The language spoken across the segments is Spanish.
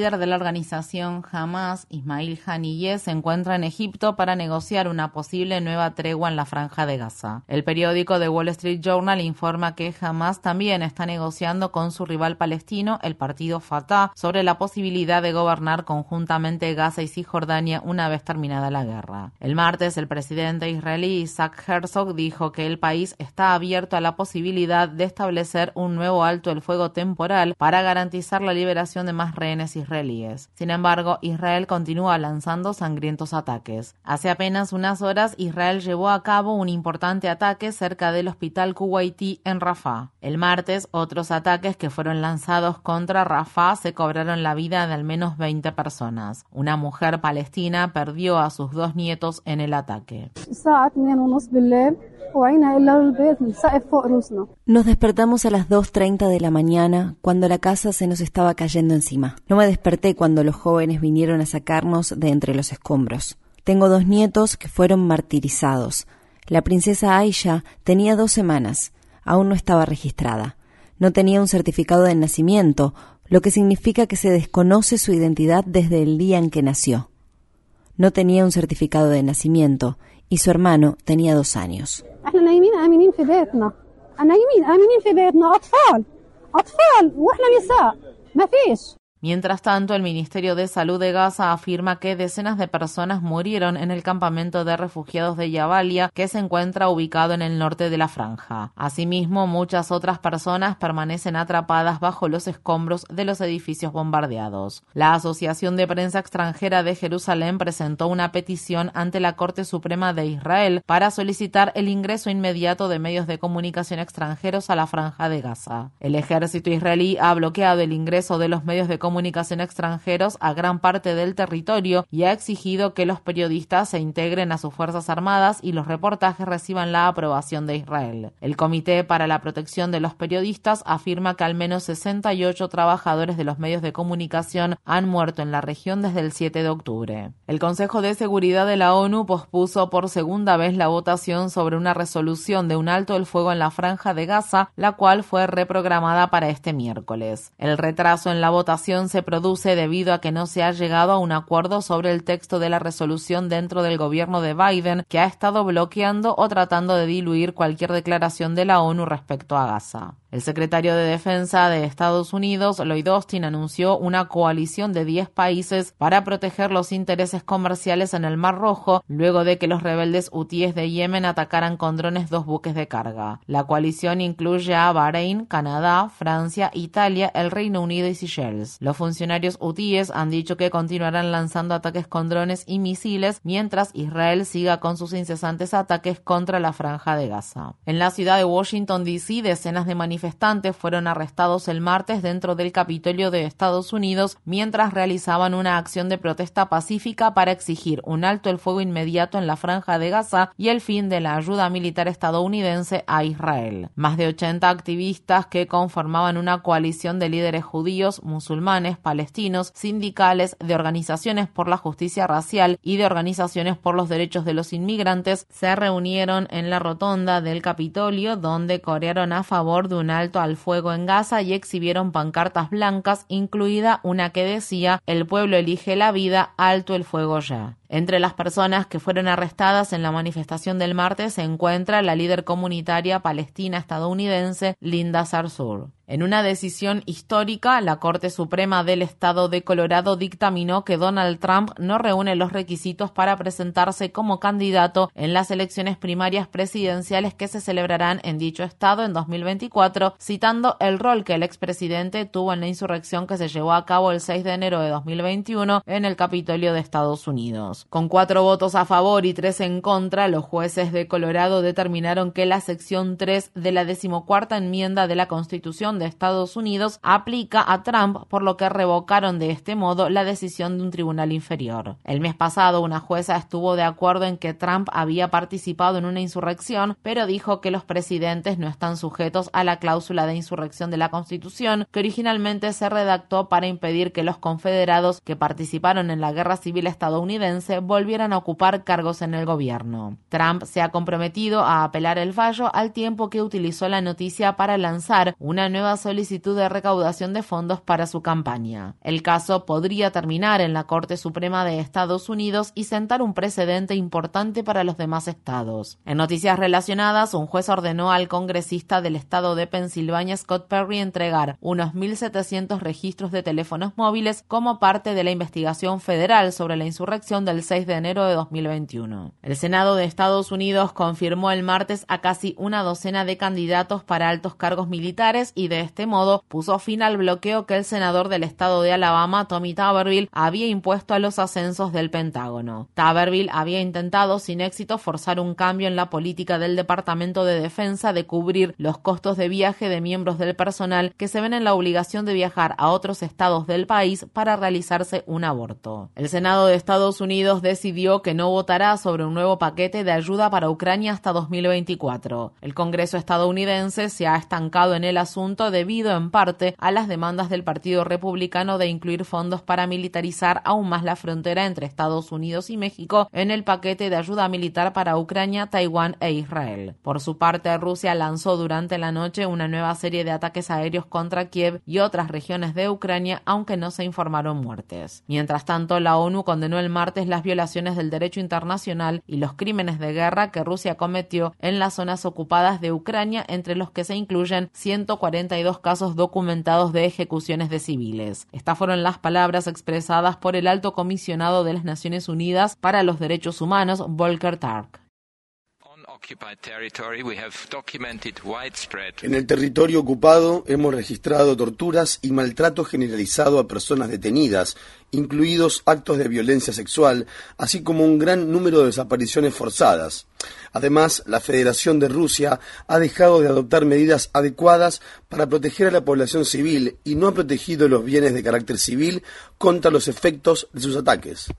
Líder de la organización Hamas, Ismail Haniyeh, se encuentra en Egipto para negociar una posible nueva tregua en la franja de Gaza. El periódico The Wall Street Journal informa que Hamas también está negociando con su rival palestino, el partido Fatah, sobre la posibilidad de gobernar conjuntamente Gaza y Cisjordania una vez terminada la guerra. El martes, el presidente israelí Isaac Herzog dijo que el país está abierto a la posibilidad de establecer un nuevo alto el fuego temporal para garantizar la liberación de más rehenes israelíes. Sin embargo, Israel continúa lanzando sangrientos ataques. Hace apenas unas horas, Israel llevó a cabo un importante ataque cerca del hospital Kuwaití en Rafah. El martes, otros ataques que fueron lanzados contra Rafah se cobraron la vida de al menos 20 personas. Una mujer palestina perdió a sus dos nietos en el ataque. Nos despertamos a las 2.30 de la mañana cuando la casa se nos estaba cayendo encima. No me desperté cuando los jóvenes vinieron a sacarnos de entre los escombros. Tengo dos nietos que fueron martirizados. La princesa Aisha tenía dos semanas. Aún no estaba registrada. No tenía un certificado de nacimiento, lo que significa que se desconoce su identidad desde el día en que nació. No tenía un certificado de nacimiento y su hermano tenía dos años. Mientras tanto, el Ministerio de Salud de Gaza afirma que decenas de personas murieron en el campamento de refugiados de Yabalia, que se encuentra ubicado en el norte de la franja. Asimismo, muchas otras personas permanecen atrapadas bajo los escombros de los edificios bombardeados. La Asociación de Prensa Extranjera de Jerusalén presentó una petición ante la Corte Suprema de Israel para solicitar el ingreso inmediato de medios de comunicación extranjeros a la franja de Gaza. El ejército israelí ha bloqueado el ingreso de los medios de comunicación comunicación extranjeros a gran parte del territorio y ha exigido que los periodistas se integren a sus Fuerzas Armadas y los reportajes reciban la aprobación de Israel. El Comité para la Protección de los Periodistas afirma que al menos 68 trabajadores de los medios de comunicación han muerto en la región desde el 7 de octubre. El Consejo de Seguridad de la ONU pospuso por segunda vez la votación sobre una resolución de un alto el fuego en la franja de Gaza, la cual fue reprogramada para este miércoles. El retraso en la votación se produce debido a que no se ha llegado a un acuerdo sobre el texto de la resolución dentro del gobierno de Biden, que ha estado bloqueando o tratando de diluir cualquier declaración de la ONU respecto a Gaza. El secretario de Defensa de Estados Unidos, Lloyd Austin, anunció una coalición de 10 países para proteger los intereses comerciales en el Mar Rojo, luego de que los rebeldes hutíes de Yemen atacaran con drones dos buques de carga. La coalición incluye a Bahrein, Canadá, Francia, Italia, el Reino Unido y Seychelles. Los funcionarios hutíes han dicho que continuarán lanzando ataques con drones y misiles mientras Israel siga con sus incesantes ataques contra la franja de Gaza. En la ciudad de Washington, D.C., decenas de manifestantes manifestantes fueron arrestados el martes dentro del Capitolio de Estados Unidos mientras realizaban una acción de protesta pacífica para exigir un alto el fuego inmediato en la franja de Gaza y el fin de la ayuda militar estadounidense a Israel. Más de 80 activistas que conformaban una coalición de líderes judíos, musulmanes, palestinos, sindicales, de organizaciones por la justicia racial y de organizaciones por los derechos de los inmigrantes se reunieron en la rotonda del Capitolio donde corearon a favor de un alto al fuego en Gaza y exhibieron pancartas blancas, incluida una que decía El pueblo elige la vida, alto el fuego ya. Entre las personas que fueron arrestadas en la manifestación del martes se encuentra la líder comunitaria palestina estadounidense Linda Sarsour. En una decisión histórica, la Corte Suprema del Estado de Colorado dictaminó que Donald Trump no reúne los requisitos para presentarse como candidato en las elecciones primarias presidenciales que se celebrarán en dicho estado en 2024, citando el rol que el expresidente tuvo en la insurrección que se llevó a cabo el 6 de enero de 2021 en el Capitolio de Estados Unidos. Con cuatro votos a favor y tres en contra, los jueces de Colorado determinaron que la sección 3 de la decimocuarta enmienda de la Constitución de Estados Unidos aplica a Trump, por lo que revocaron de este modo la decisión de un tribunal inferior. El mes pasado, una jueza estuvo de acuerdo en que Trump había participado en una insurrección, pero dijo que los presidentes no están sujetos a la cláusula de insurrección de la Constitución, que originalmente se redactó para impedir que los confederados que participaron en la guerra civil estadounidense volvieran a ocupar cargos en el gobierno. Trump se ha comprometido a apelar el fallo al tiempo que utilizó la noticia para lanzar una nueva solicitud de recaudación de fondos para su campaña. El caso podría terminar en la Corte Suprema de Estados Unidos y sentar un precedente importante para los demás estados. En noticias relacionadas, un juez ordenó al congresista del estado de Pensilvania, Scott Perry, entregar unos 1.700 registros de teléfonos móviles como parte de la investigación federal sobre la insurrección del 6 de enero de 2021. El Senado de Estados Unidos confirmó el martes a casi una docena de candidatos para altos cargos militares y de este modo puso fin al bloqueo que el senador del estado de Alabama, Tommy Taberville, había impuesto a los ascensos del Pentágono. Taberville había intentado sin éxito forzar un cambio en la política del Departamento de Defensa de cubrir los costos de viaje de miembros del personal que se ven en la obligación de viajar a otros estados del país para realizarse un aborto. El Senado de Estados Unidos decidió que no votará sobre un nuevo paquete de ayuda para Ucrania hasta 2024. El Congreso estadounidense se ha estancado en el asunto debido en parte a las demandas del Partido Republicano de incluir fondos para militarizar aún más la frontera entre Estados Unidos y México en el paquete de ayuda militar para Ucrania, Taiwán e Israel. Por su parte, Rusia lanzó durante la noche una nueva serie de ataques aéreos contra Kiev y otras regiones de Ucrania, aunque no se informaron muertes. Mientras tanto, la ONU condenó el martes las violaciones del derecho internacional y los crímenes de guerra que Rusia cometió en las zonas ocupadas de Ucrania, entre los que se incluyen 142 casos documentados de ejecuciones de civiles. Estas fueron las palabras expresadas por el alto comisionado de las Naciones Unidas para los Derechos Humanos, Volker Tark. En el territorio ocupado hemos registrado torturas y maltrato generalizado a personas detenidas, incluidos actos de violencia sexual, así como un gran número de desapariciones forzadas. Además, la Federación de Rusia ha dejado de adoptar medidas adecuadas para proteger a la población civil y no ha protegido los bienes de carácter civil contra los efectos de sus ataques.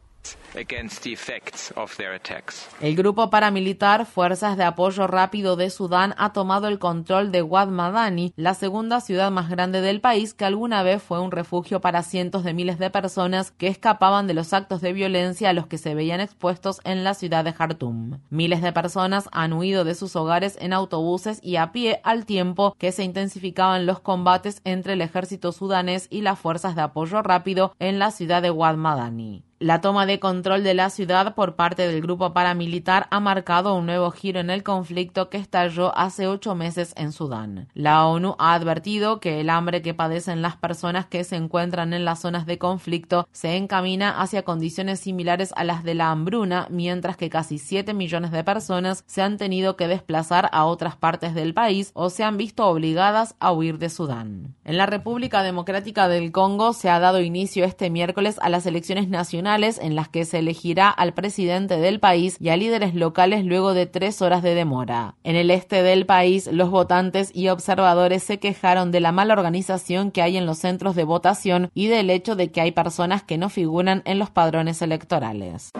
El grupo paramilitar Fuerzas de Apoyo Rápido de Sudán ha tomado el control de Wad Madani, la segunda ciudad más grande del país que alguna vez fue un refugio para cientos de miles de personas que escapaban de los actos de violencia a los que se veían expuestos en la ciudad de Khartoum. Miles de personas han huido de sus hogares en autobuses y a pie al tiempo que se intensificaban los combates entre el ejército sudanés y las fuerzas de apoyo rápido en la ciudad de Wad Madani. La toma de control de la ciudad por parte del grupo paramilitar ha marcado un nuevo giro en el conflicto que estalló hace ocho meses en Sudán. La ONU ha advertido que el hambre que padecen las personas que se encuentran en las zonas de conflicto se encamina hacia condiciones similares a las de la hambruna, mientras que casi 7 millones de personas se han tenido que desplazar a otras partes del país o se han visto obligadas a huir de Sudán. En la República Democrática del Congo se ha dado inicio este miércoles a las elecciones nacionales en las que se elegirá al presidente del país y a líderes locales luego de tres horas de demora. En el este del país, los votantes y observadores se quejaron de la mala organización que hay en los centros de votación y del hecho de que hay personas que no figuran en los padrones electorales.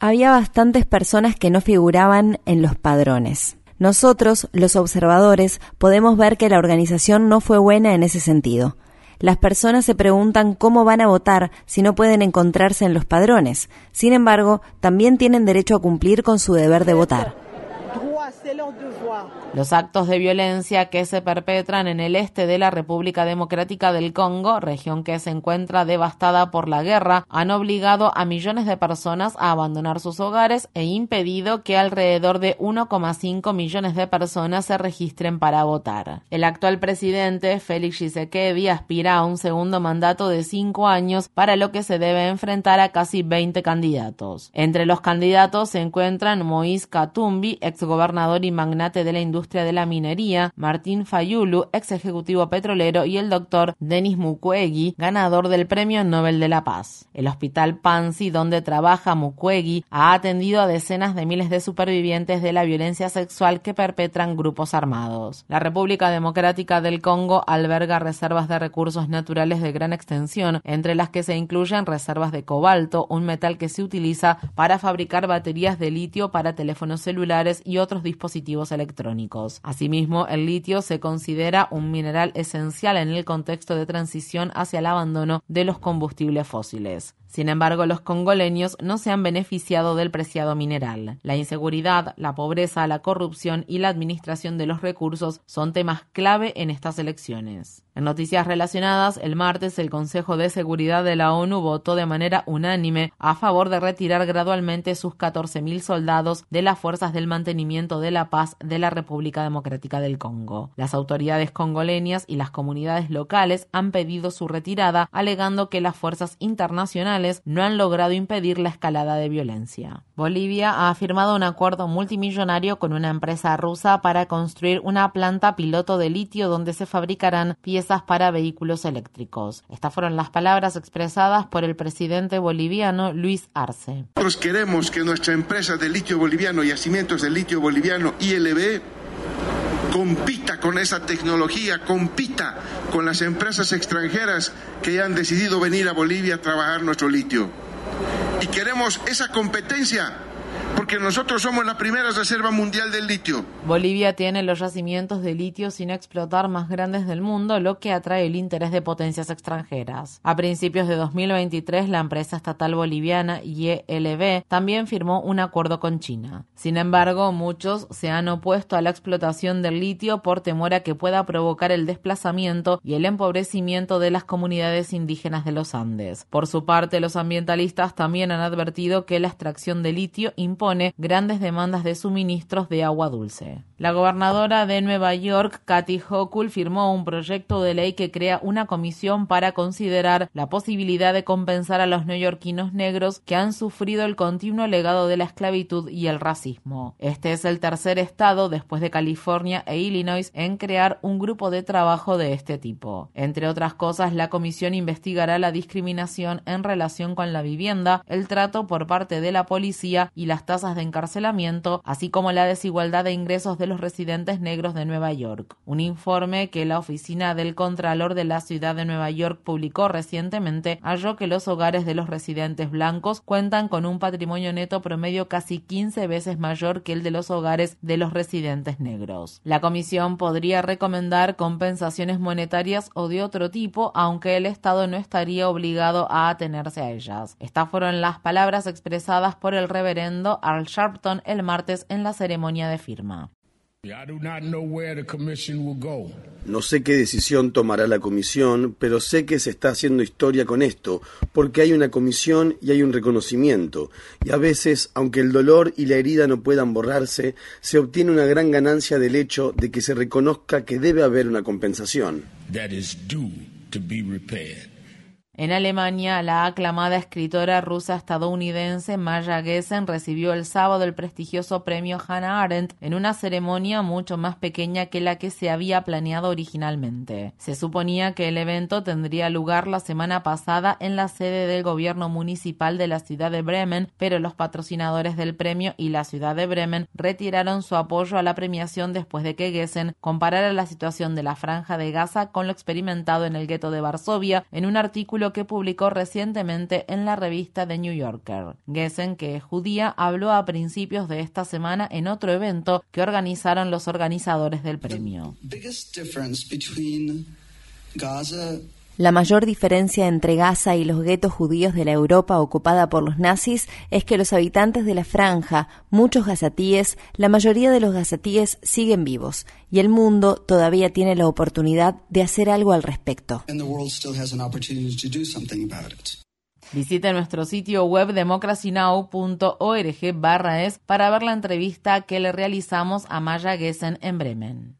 Había bastantes personas que no figuraban en los padrones. Nosotros, los observadores, podemos ver que la organización no fue buena en ese sentido. Las personas se preguntan cómo van a votar si no pueden encontrarse en los padrones. Sin embargo, también tienen derecho a cumplir con su deber de votar. Los actos de violencia que se perpetran en el este de la República Democrática del Congo, región que se encuentra devastada por la guerra, han obligado a millones de personas a abandonar sus hogares e impedido que alrededor de 1,5 millones de personas se registren para votar. El actual presidente, Félix Tshisekedi, aspira a un segundo mandato de cinco años para lo que se debe enfrentar a casi 20 candidatos. Entre los candidatos se encuentran Moïse Katumbi, exgobernador y magnate de la industria de la minería, Martín Fayulu, ex ejecutivo petrolero, y el doctor Denis Mukwege, ganador del Premio Nobel de la Paz. El hospital Pansy, donde trabaja Mukwege, ha atendido a decenas de miles de supervivientes de la violencia sexual que perpetran grupos armados. La República Democrática del Congo alberga reservas de recursos naturales de gran extensión, entre las que se incluyen reservas de cobalto, un metal que se utiliza para fabricar baterías de litio para teléfonos celulares y otros dispositivos electrónicos. Asimismo, el litio se considera un mineral esencial en el contexto de transición hacia el abandono de los combustibles fósiles. Sin embargo, los congoleños no se han beneficiado del preciado mineral. La inseguridad, la pobreza, la corrupción y la administración de los recursos son temas clave en estas elecciones. En noticias relacionadas, el martes el Consejo de Seguridad de la ONU votó de manera unánime a favor de retirar gradualmente sus 14.000 soldados de las fuerzas del mantenimiento de la paz de la República Democrática del Congo. Las autoridades congoleñas y las comunidades locales han pedido su retirada, alegando que las fuerzas internacionales no han logrado impedir la escalada de violencia. Bolivia ha firmado un acuerdo multimillonario con una empresa rusa para construir una planta piloto de litio donde se fabricarán piezas para vehículos eléctricos. Estas fueron las palabras expresadas por el presidente boliviano Luis Arce. Nosotros queremos que nuestra empresa de litio boliviano, Yacimientos de Litio Boliviano, ILB, compita con esa tecnología, compita con las empresas extranjeras que ya han decidido venir a Bolivia a trabajar nuestro litio. Y queremos esa competencia nosotros somos la primera reserva mundial del litio. Bolivia tiene los yacimientos de litio sin explotar más grandes del mundo, lo que atrae el interés de potencias extranjeras. A principios de 2023, la empresa estatal boliviana YLB también firmó un acuerdo con China. Sin embargo, muchos se han opuesto a la explotación del litio por temor a que pueda provocar el desplazamiento y el empobrecimiento de las comunidades indígenas de los Andes. Por su parte, los ambientalistas también han advertido que la extracción de litio impone grandes demandas de suministros de agua dulce. La gobernadora de Nueva York, Kathy Hochul, firmó un proyecto de ley que crea una comisión para considerar la posibilidad de compensar a los neoyorquinos negros que han sufrido el continuo legado de la esclavitud y el racismo. Este es el tercer estado, después de California e Illinois, en crear un grupo de trabajo de este tipo. Entre otras cosas, la comisión investigará la discriminación en relación con la vivienda, el trato por parte de la policía y las tasas de encarcelamiento, así como la desigualdad de ingresos de los residentes negros de Nueva York. Un informe que la oficina del Contralor de la Ciudad de Nueva York publicó recientemente halló que los hogares de los residentes blancos cuentan con un patrimonio neto promedio casi 15 veces mayor que el de los hogares de los residentes negros. La comisión podría recomendar compensaciones monetarias o de otro tipo, aunque el Estado no estaría obligado a atenerse a ellas. Estas fueron las palabras expresadas por el reverendo Sharpton el martes en la ceremonia de firma. No sé qué decisión tomará la comisión, pero sé que se está haciendo historia con esto, porque hay una comisión y hay un reconocimiento, y a veces, aunque el dolor y la herida no puedan borrarse, se obtiene una gran ganancia del hecho de que se reconozca que debe haber una compensación. En Alemania, la aclamada escritora rusa estadounidense Maya Gessen recibió el sábado el prestigioso premio Hannah Arendt en una ceremonia mucho más pequeña que la que se había planeado originalmente. Se suponía que el evento tendría lugar la semana pasada en la sede del gobierno municipal de la ciudad de Bremen, pero los patrocinadores del premio y la ciudad de Bremen retiraron su apoyo a la premiación después de que Gessen comparara la situación de la franja de Gaza con lo experimentado en el gueto de Varsovia en un artículo que publicó recientemente en la revista The New Yorker. Gessen, que es judía, habló a principios de esta semana en otro evento que organizaron los organizadores del premio. La mayor diferencia entre Gaza y los guetos judíos de la Europa ocupada por los nazis es que los habitantes de la franja, muchos gazatíes, la mayoría de los gazatíes siguen vivos y el mundo todavía tiene la oportunidad de hacer algo al respecto. Visite nuestro sitio web democracynow.org es para ver la entrevista que le realizamos a Maya Gessen en Bremen.